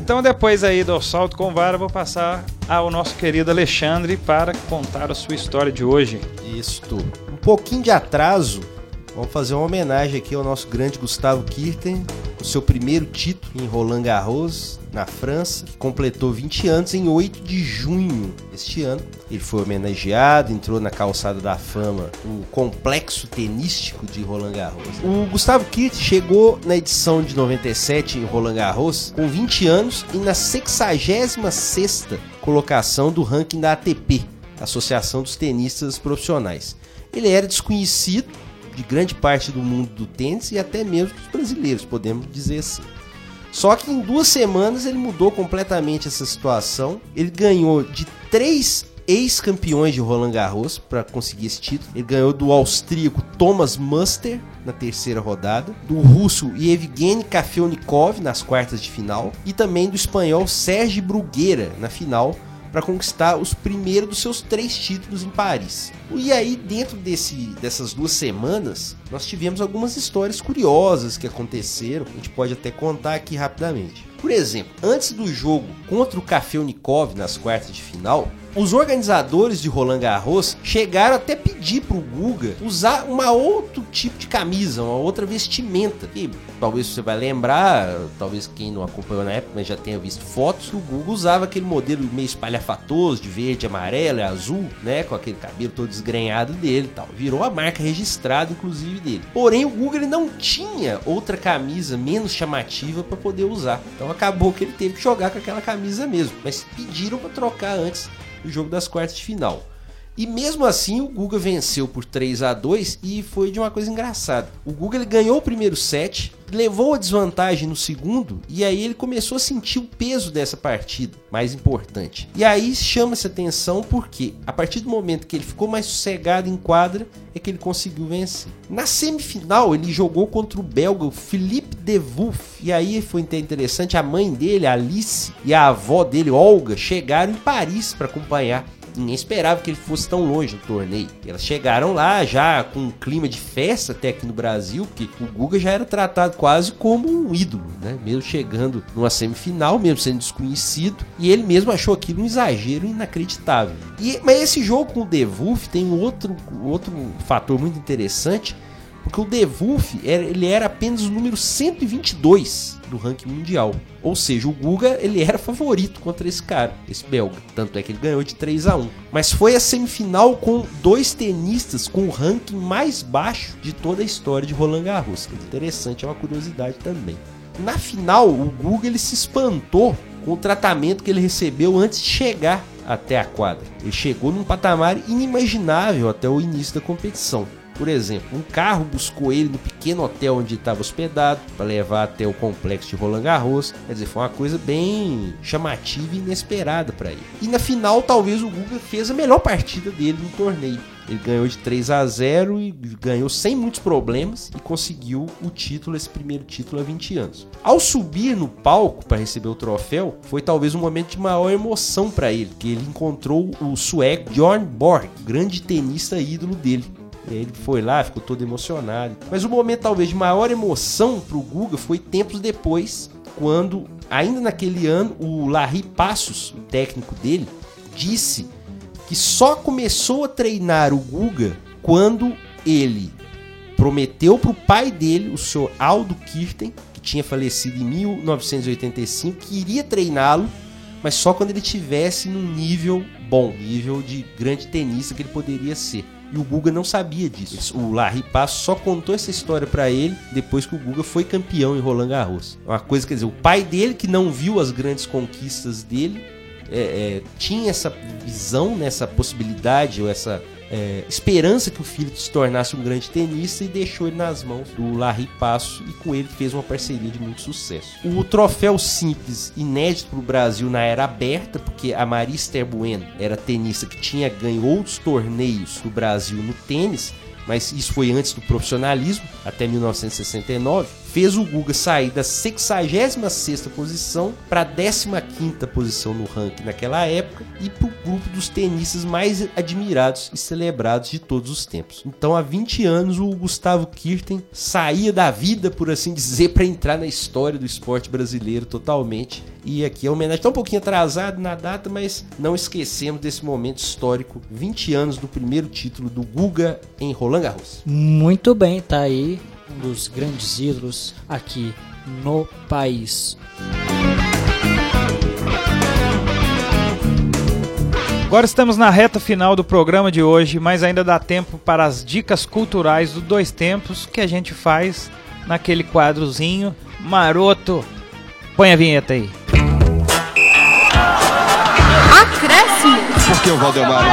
Então depois aí do salto com vara, vou passar ao nosso querido Alexandre para contar a sua história de hoje. Isto. Um pouquinho de atraso. Vamos fazer uma homenagem aqui ao nosso grande Gustavo Kirten, o seu primeiro título em Roland Garros, na França, completou 20 anos em 8 de junho deste ano. Ele foi homenageado, entrou na calçada da fama, o complexo tenístico de Roland Garros. O Gustavo Kirch chegou na edição de 97 em Roland Garros com 20 anos e na 66ª colocação do ranking da ATP, Associação dos Tenistas Profissionais. Ele era desconhecido de grande parte do mundo do tênis e até mesmo dos brasileiros, podemos dizer assim. Só que em duas semanas ele mudou completamente essa situação. Ele ganhou de três ex-campeões de Roland Garros para conseguir esse título. Ele ganhou do austríaco Thomas Muster na terceira rodada, do russo Yevgeny Kafelnikov nas quartas de final e também do espanhol Sergi Bruguera na final para conquistar os primeiros dos seus três títulos em Paris. E aí, dentro desse, dessas duas semanas, nós tivemos algumas histórias curiosas que aconteceram. A gente pode até contar aqui rapidamente. Por exemplo, antes do jogo contra o Kafelnikov nas quartas de final, os organizadores de Roland Garros chegaram até pedir pro Guga usar uma outro tipo de camisa, uma outra vestimenta. E talvez você vai lembrar, talvez quem não acompanhou na época, mas já tenha visto fotos, o Guga usava aquele modelo meio espalhafatoso, de verde, amarelo e azul, né, com aquele cabelo todo desgrenhado dele, e tal. Virou a marca registrada inclusive dele. Porém, o Guga ele não tinha outra camisa menos chamativa para poder usar. Então acabou que ele teve que jogar com aquela camisa mesmo, mas pediram para trocar antes o jogo das quartas de final. E mesmo assim o Guga venceu por 3 a 2 e foi de uma coisa engraçada. O Guga ele ganhou o primeiro set, levou a desvantagem no segundo e aí ele começou a sentir o peso dessa partida, mais importante. E aí chama-se atenção porque a partir do momento que ele ficou mais sossegado em quadra é que ele conseguiu vencer. Na semifinal ele jogou contra o belga Philippe Devulf e aí foi interessante, a mãe dele, Alice, e a avó dele, Olga, chegaram em Paris para acompanhar ninguém esperava que ele fosse tão longe no torneio. Elas chegaram lá já com um clima de festa até aqui no Brasil, porque o Guga já era tratado quase como um ídolo, né? Mesmo chegando numa semifinal, mesmo sendo desconhecido, e ele mesmo achou aquilo um exagero inacreditável. E, mas esse jogo com o Devulf tem um outro, outro fator muito interessante, porque o Devulf era, ele era apenas o número 122 do ranking mundial. Ou seja, o Guga ele era favorito contra esse cara, esse belga. Tanto é que ele ganhou de 3 a 1. Mas foi a semifinal com dois tenistas com o ranking mais baixo de toda a história de Roland Garros. Interessante, é uma curiosidade também. Na final, o Guga ele se espantou com o tratamento que ele recebeu antes de chegar até a quadra. Ele chegou num patamar inimaginável até o início da competição. Por exemplo, um carro buscou ele no pequeno hotel onde estava hospedado para levar até o complexo de Roland Garros. Quer dizer, foi uma coisa bem chamativa e inesperada para ele. E na final, talvez o Guga fez a melhor partida dele no torneio. Ele ganhou de 3 a 0 e ganhou sem muitos problemas e conseguiu o título, esse primeiro título há 20 anos. Ao subir no palco para receber o troféu, foi talvez um momento de maior emoção para ele, que ele encontrou o sueco Bjorn Borg, grande tenista ídolo dele. E aí ele foi lá, ficou todo emocionado. Mas o momento talvez de maior emoção pro Guga foi tempos depois, quando, ainda naquele ano, o Larry Passos, o técnico dele, disse que só começou a treinar o Guga quando ele prometeu pro pai dele, o senhor Aldo Kirten, que tinha falecido em 1985, que iria treiná-lo, mas só quando ele tivesse num nível bom, nível de grande tenista que ele poderia ser. E o Guga não sabia disso. O Larry Passo só contou essa história para ele depois que o Guga foi campeão em Roland Garros. Uma coisa, quer dizer, o pai dele que não viu as grandes conquistas dele é, é, tinha essa visão, né, essa possibilidade ou essa é, esperança que o filho se tornasse um grande tenista e deixou ele nas mãos do Larry Passo e com ele fez uma parceria de muito sucesso. O troféu simples, inédito para o Brasil na era aberta, porque a Marista Bueno era tenista que tinha ganho outros torneios do Brasil no tênis, mas isso foi antes do profissionalismo, até 1969, fez o Guga sair da 66ª posição para a 15ª posição no ranking naquela época e para o grupo dos tenistas mais admirados e celebrados de todos os tempos. Então, há 20 anos, o Gustavo Kirten saía da vida, por assim dizer, para entrar na história do esporte brasileiro totalmente. E aqui a homenagem está um pouquinho atrasada na data, mas não esquecemos desse momento histórico, 20 anos do primeiro título do Guga em Roland Garros. Muito bem, tá aí um dos grandes ídolos aqui no país. Agora estamos na reta final do programa de hoje, mas ainda dá tempo para as dicas culturais do Dois Tempos que a gente faz naquele quadrozinho maroto. Põe a vinheta aí. Acréscimo. Por que o Valdemar?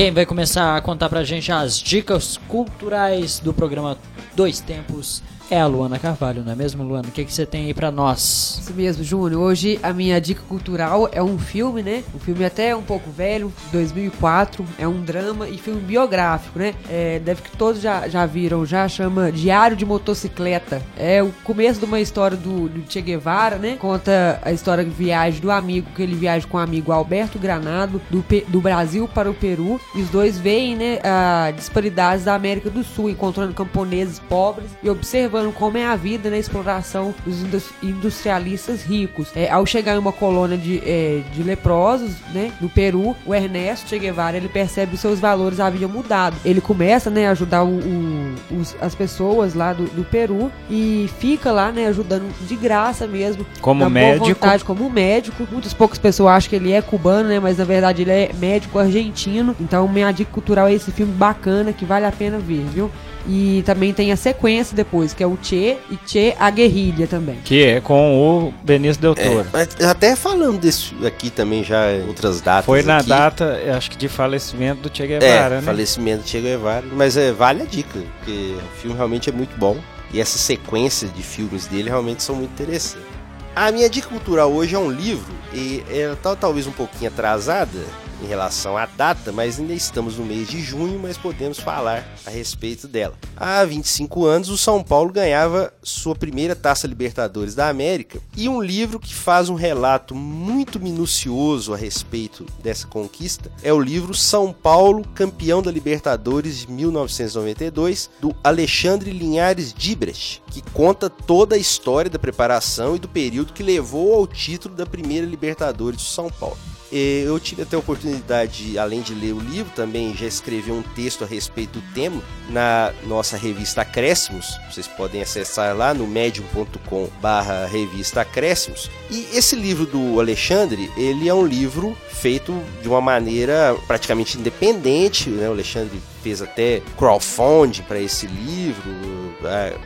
Quem vai começar a contar pra gente as dicas culturais do programa Dois Tempos é a Luana Carvalho, não é mesmo, Luana? O que, que você tem aí pra nós? Isso mesmo, Júnior. Hoje a minha dica cultural é um filme, né? Um filme até um pouco velho, 2004. É um drama e filme biográfico, né? É, deve que todos já, já viram, já chama Diário de Motocicleta. É o começo de uma história do, do Che Guevara, né? Conta a história de viagem do amigo, que ele viaja com o amigo Alberto Granado, do, do Brasil para o Peru. E os dois veem, né, a disparidades da América do Sul, encontrando camponeses pobres e observando como é a vida na exploração dos indus- industrialistas ricos. É, ao chegar em uma colônia de, é, de leprosos, né, no Peru, o Ernesto Che Guevara ele percebe que seus valores haviam mudado. Ele começa, né, a ajudar o- o- os- as pessoas lá do, do Peru e fica lá, né, ajudando de graça mesmo. Como médico. vontade, como médico. Muitas poucas pessoas acham que ele é cubano, né, mas na verdade ele é médico argentino. Então minha dica cultural é esse filme bacana que vale a pena ver, viu? E também tem a sequência depois, que é o Che e Che a Guerrilha também. Que é com o Benício Del Toro. Mas até falando desse aqui também já em outras datas. Foi na aqui. data, acho que de falecimento do Che Guevara, é, né? falecimento de Che Guevara. Mas é, vale a dica, porque o filme realmente é muito bom. E essa sequência de filmes dele realmente são muito interessantes. A minha dica cultural hoje é um livro, e ela tá talvez um pouquinho atrasada em relação à data, mas ainda estamos no mês de junho, mas podemos falar a respeito dela. Há 25 anos, o São Paulo ganhava sua primeira Taça Libertadores da América e um livro que faz um relato muito minucioso a respeito dessa conquista é o livro São Paulo, campeão da Libertadores de 1992, do Alexandre Linhares Dibrecht, que conta toda a história da preparação e do período que levou ao título da primeira Libertadores do São Paulo. Eh, Eu tive até a oportunidade, além de ler o livro, também já escrevi um texto a respeito do tema na nossa revista Acréscimos. Vocês podem acessar lá no medium.com barra revista Acréscimos. E esse livro do Alexandre, ele é um livro feito de uma maneira praticamente independente. Né? O Alexandre fez até crowdfunding para esse livro,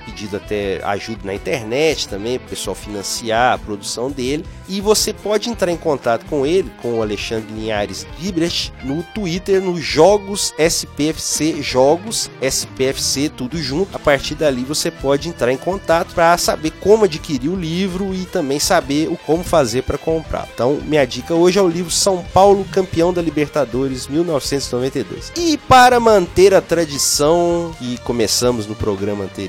pedido até ajuda na internet também, para o pessoal financiar a produção dele. E você pode entrar em contato com ele, com o Alexandre Linhares Dibrecht, no Twitter, no Jogos SPFC Jogos, SPFC tudo junto. A partir dali você pode entrar em contato para saber como adquirir o livro e também saber o como fazer para comprar. Então, minha dica hoje é o livro São Paulo, campeão da Libertadores 1992. E para manter a tradição que começamos no programa anterior,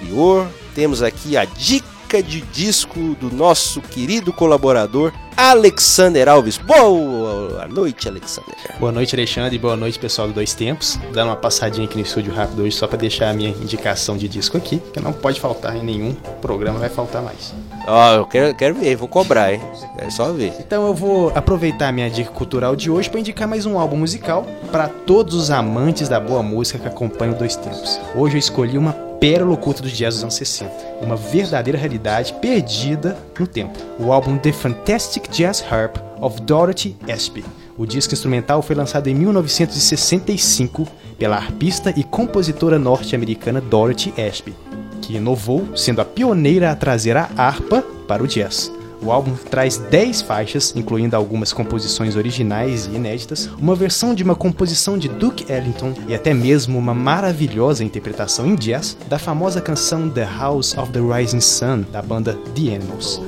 temos aqui a dica de disco do nosso querido colaborador Alexander Alves. Boa noite, Alexander. Boa noite, Alexandre, e boa noite, pessoal do Dois Tempos. Dando uma passadinha aqui no estúdio rápido hoje, só para deixar a minha indicação de disco aqui, que não pode faltar em nenhum programa, vai faltar mais. Ó, eu quero, quero ver, vou cobrar, hein? É só ver. Então eu vou aproveitar a minha dica cultural de hoje para indicar mais um álbum musical para todos os amantes da boa música que acompanham o Dois Tempos. Hoje eu escolhi uma pérola oculta do jazz dos anos 60, uma verdadeira realidade perdida no tempo. O álbum The Fantastic Jazz Harp of Dorothy Ashby. O disco instrumental foi lançado em 1965 pela arpista e compositora norte-americana Dorothy Ashby, que inovou sendo a pioneira a trazer a harpa para o jazz. O álbum traz 10 faixas, incluindo algumas composições originais e inéditas, uma versão de uma composição de Duke Ellington e até mesmo uma maravilhosa interpretação em jazz da famosa canção The House of the Rising Sun da banda The Animals.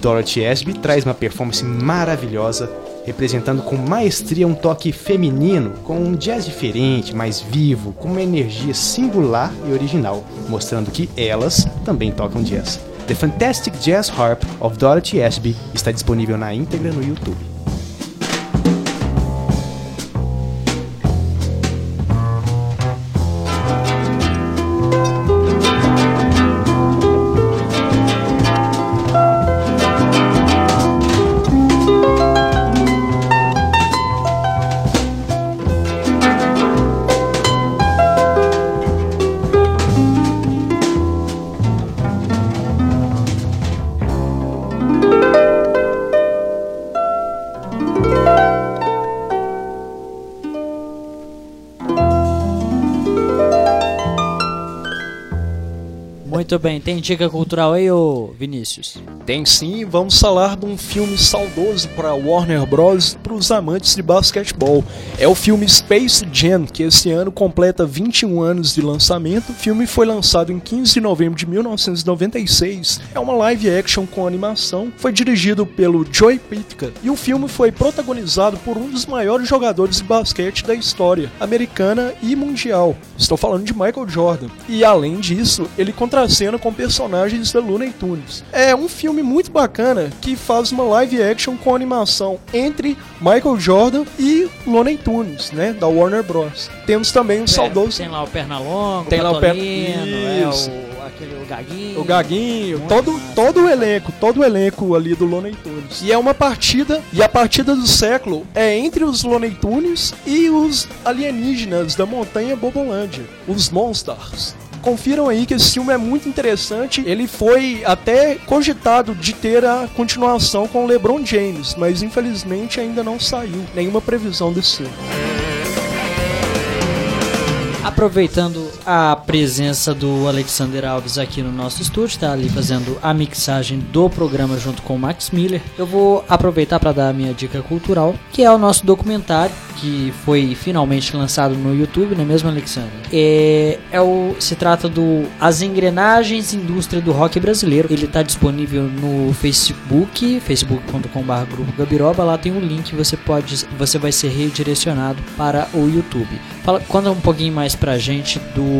Dorothy Ashby traz uma performance maravilhosa, representando com maestria um toque feminino, com um jazz diferente, mais vivo, com uma energia singular e original, mostrando que elas também tocam jazz. The Fantastic Jazz Harp of Dorothy Ashby está disponível na íntegra no YouTube. Muito bem, tem dica cultural aí, ô Vinícius? Tem sim, vamos falar de um filme saudoso para Warner Bros. Os amantes de basquetebol. É o filme Space Jam, que esse ano completa 21 anos de lançamento. O filme foi lançado em 15 de novembro de 1996. É uma live action com animação. Foi dirigido pelo Joey Pitka e o filme foi protagonizado por um dos maiores jogadores de basquete da história, americana e mundial. Estou falando de Michael Jordan. E além disso, ele contracena com personagens da Looney Tunes. É um filme muito bacana que faz uma live action com animação entre Michael Jordan e Looney Tunes, né, da Warner Bros. Temos também um saudoso Tem lá o Pernalonga, Tem o lá o Per- Patolino, é o, aquele o Gaguinho. O Gaguinho, todo, todo o elenco, todo o elenco ali do Looney Tunes. E é uma partida, e a partida do século é entre os Looney Tunes e os alienígenas da montanha Bobolândia, os Monsters. Confiram aí que esse filme é muito interessante. Ele foi até cogitado de ter a continuação com LeBron James, mas infelizmente ainda não saiu nenhuma previsão desse filme. Aproveitando a presença do Alexander Alves aqui no nosso estúdio, tá ali fazendo a mixagem do programa junto com o Max Miller, eu vou aproveitar para dar a minha dica cultural, que é o nosso documentário que foi finalmente lançado no YouTube, não é mesmo, Alexander? É, é o, se trata do As Engrenagens Indústria do Rock Brasileiro. Ele está disponível no Facebook, facebook.com.br Grupo Gabiroba. Lá tem um link, você pode, você vai ser redirecionado para o YouTube. Fala, conta um pouquinho mais pra gente do,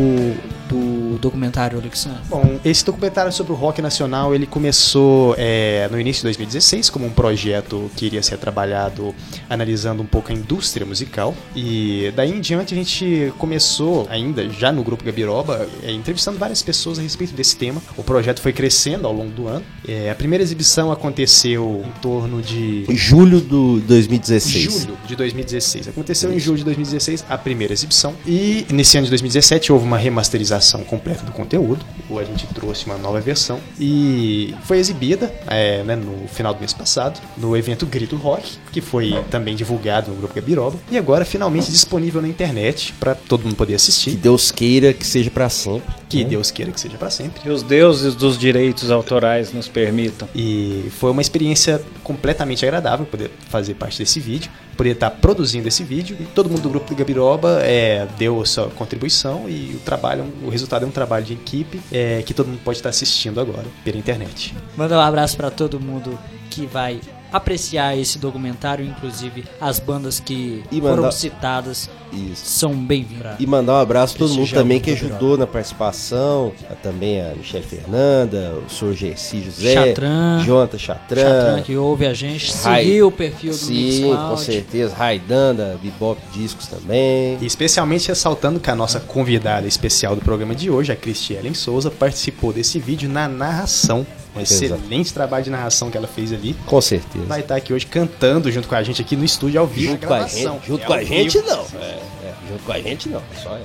do documentário, Alexandre. Bom, esse documentário sobre o rock nacional, ele começou é, no início de 2016 como um projeto que iria ser trabalhado analisando um pouco a indústria musical. E daí em diante a gente começou, ainda já no Grupo Gabiroba, é, entrevistando várias pessoas a respeito desse tema. O projeto foi crescendo ao longo do ano. É, a primeira exibição aconteceu em torno de Julho do 2016. julho de 2016. Aconteceu em julho de 2016 a primeira exibição. E nesse ano de 2017 houve uma remasterização completa do conteúdo. A gente trouxe uma nova versão. E foi exibida é, né, no final do mês passado, no evento Grito Rock, que foi também divulgado no Grupo Gabiroba. E agora finalmente disponível na internet para todo mundo poder Que assistir. Deus queira que seja pra sempre. Que Deus queira que seja para sempre. Que os deuses dos direitos autorais nos permitam. E foi uma experiência completamente agradável poder fazer parte desse vídeo, poder estar produzindo esse vídeo. E todo mundo do grupo do Gabiroba é, deu a sua contribuição e o trabalho, o resultado é um trabalho de equipe é, que todo mundo pode estar assistindo agora pela internet. Manda um abraço pra todo mundo que vai apreciar esse documentário, inclusive as bandas que E foram mandar- citadas Isso. são bem-vindas. E mandar um abraço a todo mundo Prestigiar também que ajudou na participação. a- Também a Michelle Fernanda, o Sr. Gersi José, Chatran. Jonathan Chatran. Chatran que ouve a gente, Rai- seguiu o perfil do Sim, Mixcloud. com certeza. Raidan da Bebop Discos também. E especialmente ressaltando que a nossa convidada especial do programa de hoje, a Cristielen Souza, participou desse vídeo na narração. Um Exato. excelente trabalho de narração que ela fez ali. Com certeza. Vai estar aqui hoje cantando junto com a gente aqui no estúdio ao vivo. Junto com a gente, junto É com a gente não. É, é, junto com a gente não. Só é.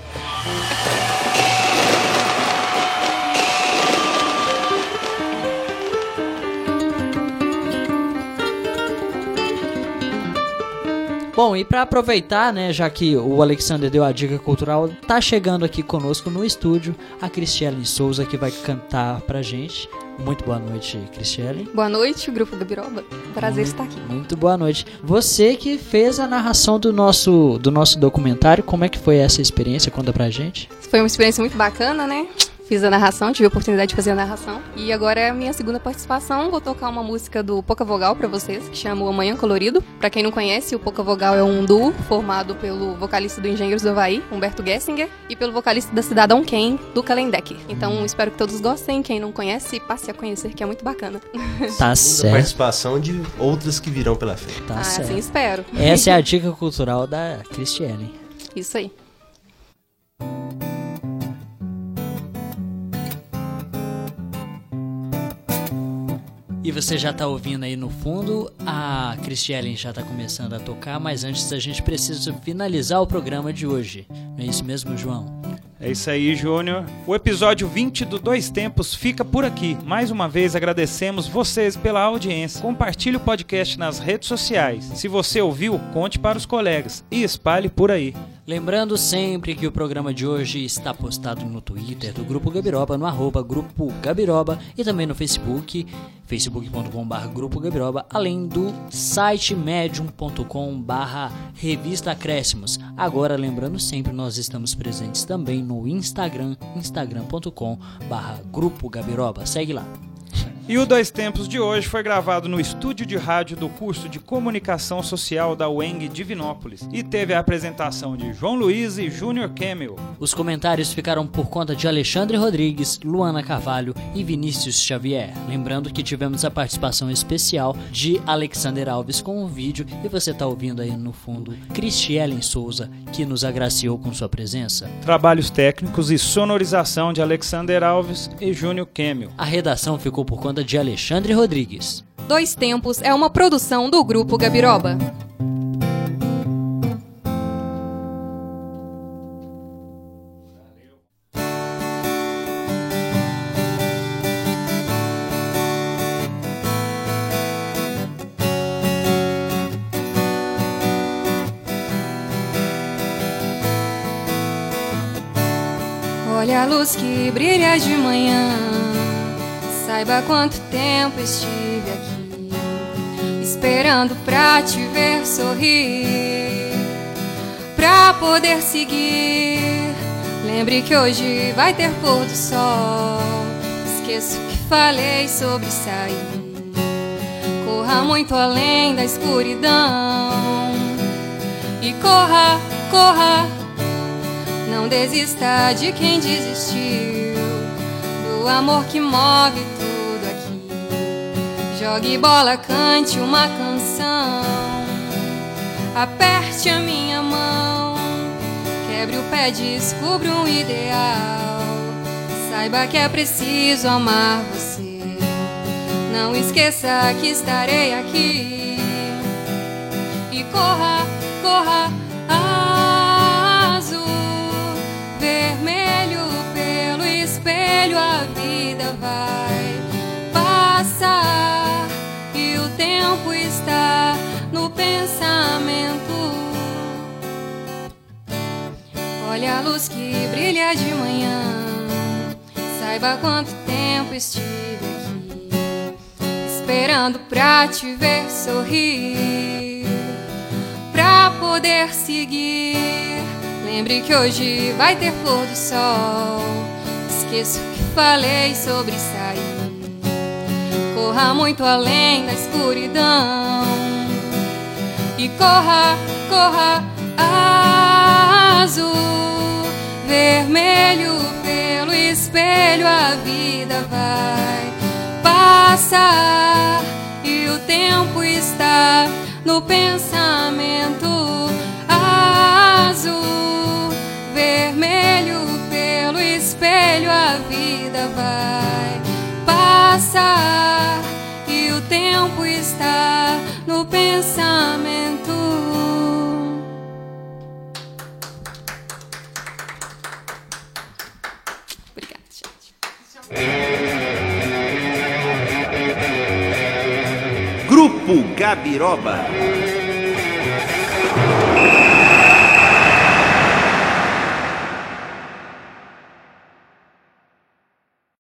Bom, e pra aproveitar, né, já que o Alexander deu a dica cultural, tá chegando aqui conosco no estúdio a Cristiane Souza que vai cantar pra gente. Muito boa noite, Cristiane. Boa noite, Grupo Gabiroba. Prazer estar aqui. Muito boa noite. Você que fez a narração do nosso do nosso documentário, como é que foi essa experiência? Conta pra gente. Foi uma experiência muito bacana, né? Fiz a narração, tive a oportunidade de fazer a narração. E agora é a minha segunda participação. Vou tocar uma música do Pouca Vogal pra vocês, que chama O Amanhã Colorido. Pra quem não conhece, o Pouca Vogal é um duo formado pelo vocalista do Engenheiros do Havaí, Humberto Gessinger, e pelo vocalista da Cidadão Kane, do Kalendek. Então espero que todos gostem. Quem não conhece, passe a conhecer, que é muito bacana. Tá *laughs* Muita certo. participação de outras que virão pela frente. Tá ah, certo. assim espero. Essa é a *laughs* dica cultural da Cristiane. Isso aí. E você já tá ouvindo aí no fundo, a Cristiane já tá começando a tocar, mas antes a gente precisa finalizar o programa de hoje. Não é isso mesmo, João? É isso aí, Júnior. O episódio 20 do Dois Tempos fica por aqui. Mais uma vez agradecemos vocês pela audiência. Compartilhe o podcast nas redes sociais. Se você ouviu, conte para os colegas e espalhe por aí. Lembrando sempre que o programa de hoje está postado no Twitter do Grupo Gabiroba, no arroba Grupo Gabiroba e também no Facebook, facebook.com.br Grupo Gabiroba, além do site medium.com.br Revista Acréscimos. Agora, lembrando sempre, nós estamos presentes também no Instagram, instagram.com.br Grupo Gabiroba. Segue lá. *laughs* E o Dois Tempos de hoje foi gravado no estúdio de rádio do curso de Comunicação Social da UENG Divinópolis e teve a apresentação de João Luiz e Júnior Camel. Os comentários ficaram por conta de Alexandre Rodrigues, Luana Carvalho e Vinícius Xavier. Lembrando que tivemos a participação especial de Alexander Alves com o vídeo e você está ouvindo aí no fundo Cristielen Souza, que nos agraciou com sua presença. Trabalhos técnicos e sonorização de Alexander Alves e Júnior Camel. A redação ficou por conta de Alexandre Rodrigues. Dois Tempos é uma produção do Grupo Gabiroba. Olha a luz que brilha de manhã. Saiba quanto tempo estive aqui, esperando pra te ver sorrir, pra poder seguir. Lembre que hoje vai ter pôr do sol. Esqueço que falei sobre sair. Corra muito além da escuridão. E corra, corra. Não desista de quem desistiu. Do amor que move tudo. Jogue bola, cante uma canção. Aperte a minha mão. Quebre o pé, descubra um ideal. Saiba que é preciso amar você. Não esqueça que estarei aqui. E corra, corra, azul, vermelho pelo espelho. A vida vai pensamento. Olha a luz que brilha de manhã. Saiba quanto tempo estive aqui, esperando pra te ver sorrir, pra poder seguir. Lembre que hoje vai ter pôr do sol. Esqueço que falei sobre sair. Corra muito além da escuridão. E corra, corra, azul, vermelho pelo espelho. A vida vai passar e o tempo está no pensamento azul, vermelho pelo espelho. A vida vai passar e o tempo está no pensamento. Obrigada, gente. Grupo Gabiroba.